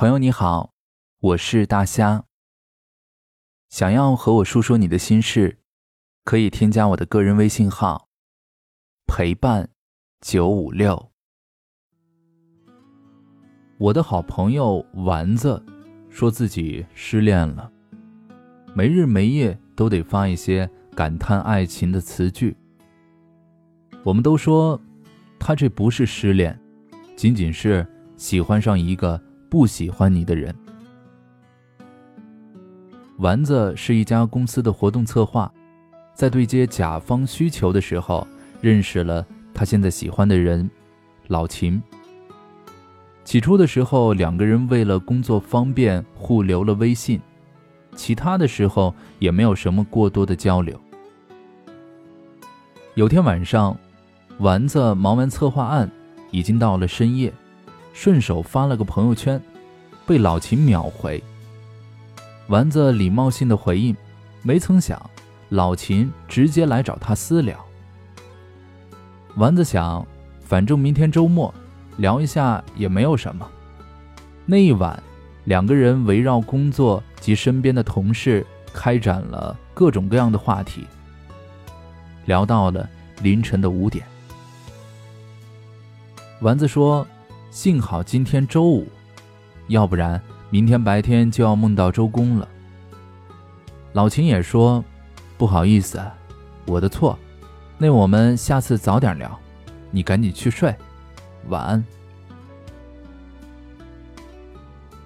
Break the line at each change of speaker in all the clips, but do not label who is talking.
朋友你好，我是大虾。想要和我说说你的心事，可以添加我的个人微信号陪伴九五六。我的好朋友丸子说自己失恋了，没日没夜都得发一些感叹爱情的词句。我们都说他这不是失恋，仅仅是喜欢上一个。不喜欢你的人，丸子是一家公司的活动策划，在对接甲方需求的时候，认识了他现在喜欢的人，老秦。起初的时候，两个人为了工作方便互留了微信，其他的时候也没有什么过多的交流。有天晚上，丸子忙完策划案，已经到了深夜。顺手发了个朋友圈，被老秦秒回。丸子礼貌性的回应，没曾想老秦直接来找他私聊。丸子想，反正明天周末，聊一下也没有什么。那一晚，两个人围绕工作及身边的同事，开展了各种各样的话题，聊到了凌晨的五点。丸子说。幸好今天周五，要不然明天白天就要梦到周公了。老秦也说：“不好意思，我的错。那我们下次早点聊，你赶紧去睡，晚安。”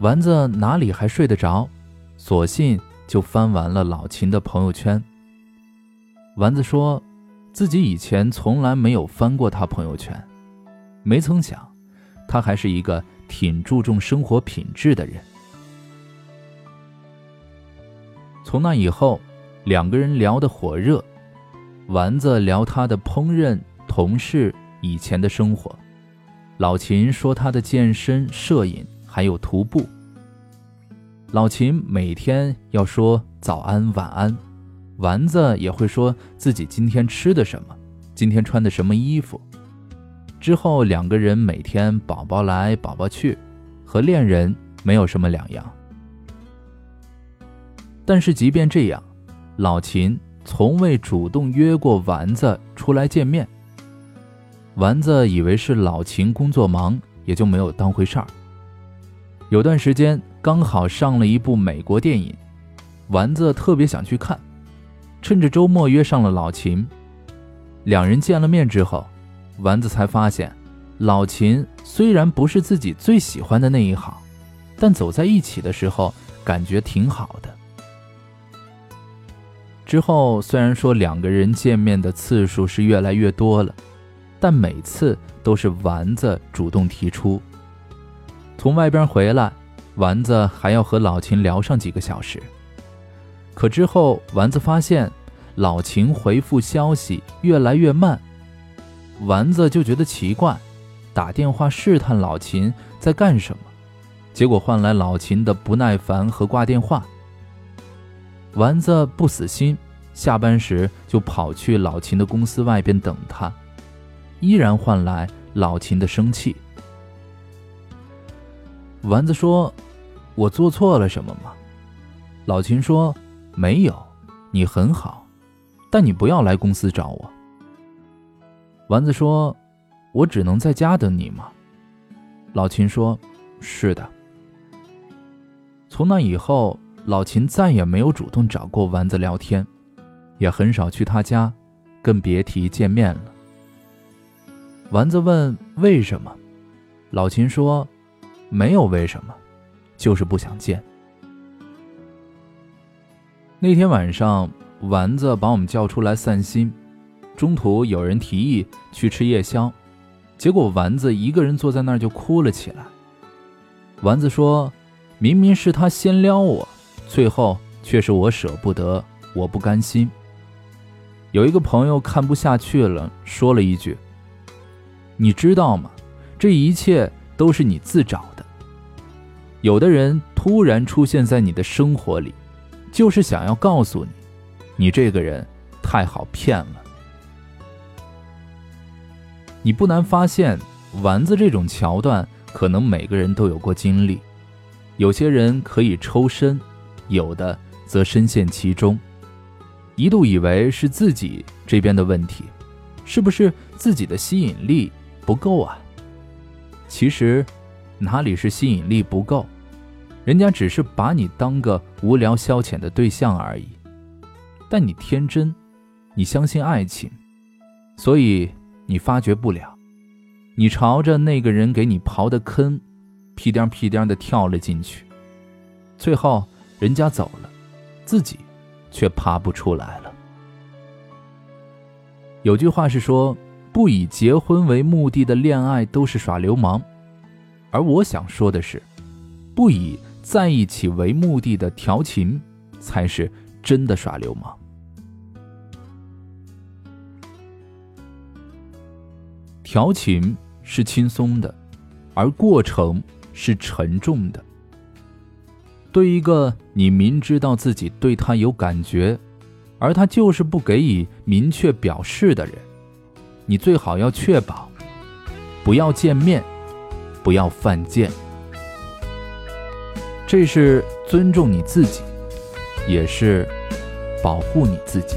丸子哪里还睡得着，索性就翻完了老秦的朋友圈。丸子说自己以前从来没有翻过他朋友圈，没曾想。他还是一个挺注重生活品质的人。从那以后，两个人聊得火热。丸子聊他的烹饪、同事、以前的生活；老秦说他的健身、摄影，还有徒步。老秦每天要说早安、晚安，丸子也会说自己今天吃的什么，今天穿的什么衣服。之后，两个人每天宝宝来宝宝去，和恋人没有什么两样。但是即便这样，老秦从未主动约过丸子出来见面。丸子以为是老秦工作忙，也就没有当回事儿。有段时间刚好上了一部美国电影，丸子特别想去看，趁着周末约上了老秦。两人见了面之后。丸子才发现，老秦虽然不是自己最喜欢的那一行，但走在一起的时候感觉挺好的。之后虽然说两个人见面的次数是越来越多了，但每次都是丸子主动提出。从外边回来，丸子还要和老秦聊上几个小时。可之后，丸子发现老秦回复消息越来越慢。丸子就觉得奇怪，打电话试探老秦在干什么，结果换来老秦的不耐烦和挂电话。丸子不死心，下班时就跑去老秦的公司外边等他，依然换来老秦的生气。丸子说：“我做错了什么吗？”老秦说：“没有，你很好，但你不要来公司找我。”丸子说：“我只能在家等你吗？”老秦说：“是的。”从那以后，老秦再也没有主动找过丸子聊天，也很少去他家，更别提见面了。丸子问：“为什么？”老秦说：“没有为什么，就是不想见。”那天晚上，丸子把我们叫出来散心。中途有人提议去吃夜宵，结果丸子一个人坐在那儿就哭了起来。丸子说：“明明是他先撩我，最后却是我舍不得，我不甘心。”有一个朋友看不下去了，说了一句：“你知道吗？这一切都是你自找的。有的人突然出现在你的生活里，就是想要告诉你，你这个人太好骗了。”你不难发现，丸子这种桥段，可能每个人都有过经历。有些人可以抽身，有的则深陷其中，一度以为是自己这边的问题，是不是自己的吸引力不够啊？其实，哪里是吸引力不够，人家只是把你当个无聊消遣的对象而已。但你天真，你相信爱情，所以你发觉不了，你朝着那个人给你刨的坑。屁颠屁颠的跳了进去，最后人家走了，自己却爬不出来了。有句话是说，不以结婚为目的的恋爱都是耍流氓，而我想说的是，不以在一起为目的的调情才是真的耍流氓。调情是轻松的，而过程。是沉重的。对一个你明知道自己对他有感觉，而他就是不给予明确表示的人，你最好要确保，不要见面，不要犯贱。这是尊重你自己，也是保护你自己。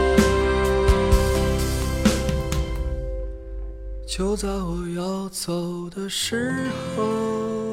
就在我要走的时候。